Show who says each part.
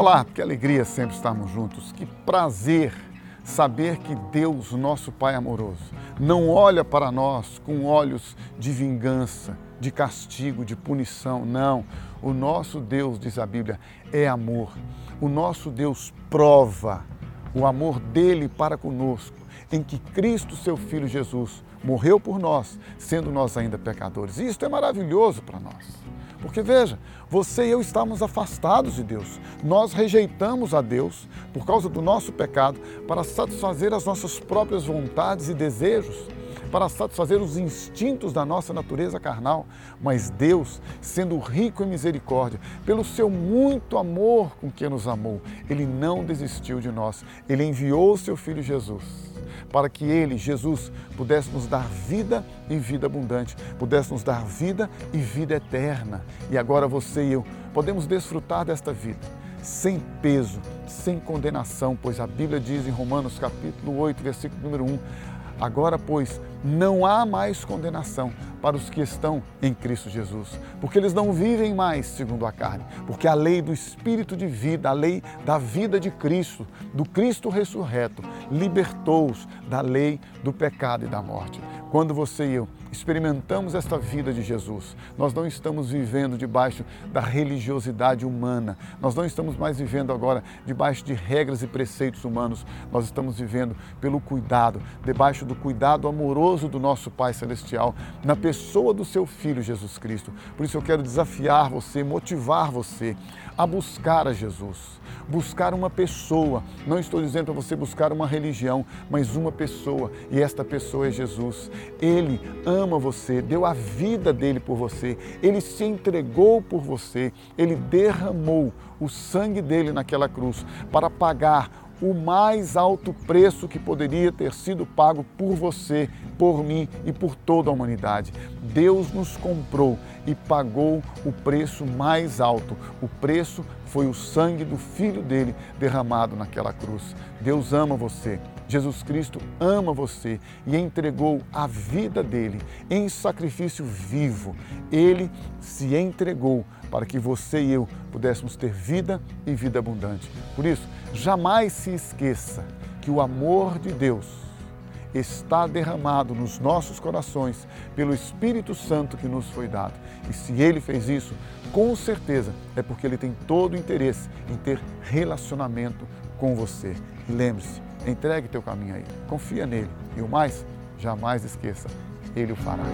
Speaker 1: Olá, que alegria sempre estarmos juntos, que prazer saber que Deus, nosso Pai amoroso, não olha para nós com olhos de vingança, de castigo, de punição. Não. O nosso Deus, diz a Bíblia, é amor. O nosso Deus prova o amor dele para conosco, em que Cristo, seu Filho Jesus, morreu por nós, sendo nós ainda pecadores. E isso é maravilhoso para nós. Porque veja, você e eu estamos afastados de Deus. Nós rejeitamos a Deus por causa do nosso pecado para satisfazer as nossas próprias vontades e desejos, para satisfazer os instintos da nossa natureza carnal. Mas Deus, sendo rico em misericórdia, pelo seu muito amor com que nos amou, ele não desistiu de nós. Ele enviou o seu filho Jesus para que Ele, Jesus, pudesse nos dar vida e vida abundante, pudesse nos dar vida e vida eterna. E agora você e eu podemos desfrutar desta vida sem peso, sem condenação, pois a Bíblia diz em Romanos capítulo 8, versículo número 1, Agora, pois, não há mais condenação para os que estão em Cristo Jesus, porque eles não vivem mais segundo a carne, porque a lei do Espírito de vida, a lei da vida de Cristo, do Cristo ressurreto, libertou-os da lei do pecado e da morte. Quando você e eu experimentamos esta vida de Jesus, nós não estamos vivendo debaixo da religiosidade humana, nós não estamos mais vivendo agora debaixo de regras e preceitos humanos, nós estamos vivendo pelo cuidado, debaixo do cuidado amoroso do nosso Pai Celestial, na pessoa do seu Filho Jesus Cristo. Por isso eu quero desafiar você, motivar você a buscar a Jesus buscar uma pessoa. Não estou dizendo para você buscar uma religião, mas uma pessoa. E esta pessoa é Jesus. Ele ama você, deu a vida dele por você. Ele se entregou por você. Ele derramou o sangue dele naquela cruz para pagar o mais alto preço que poderia ter sido pago por você, por mim e por toda a humanidade. Deus nos comprou e pagou o preço mais alto. O preço foi o sangue do Filho dele derramado naquela cruz. Deus ama você. Jesus Cristo ama você e entregou a vida dele em sacrifício vivo. Ele se entregou para que você e eu pudéssemos ter vida e vida abundante. Por isso, jamais se esqueça que o amor de Deus está derramado nos nossos corações pelo Espírito Santo que nos foi dado. E se ele fez isso, com certeza é porque ele tem todo o interesse em ter relacionamento com você. E lembre-se, entregue teu caminho a ele, confia nele e o mais, jamais esqueça, ele o fará.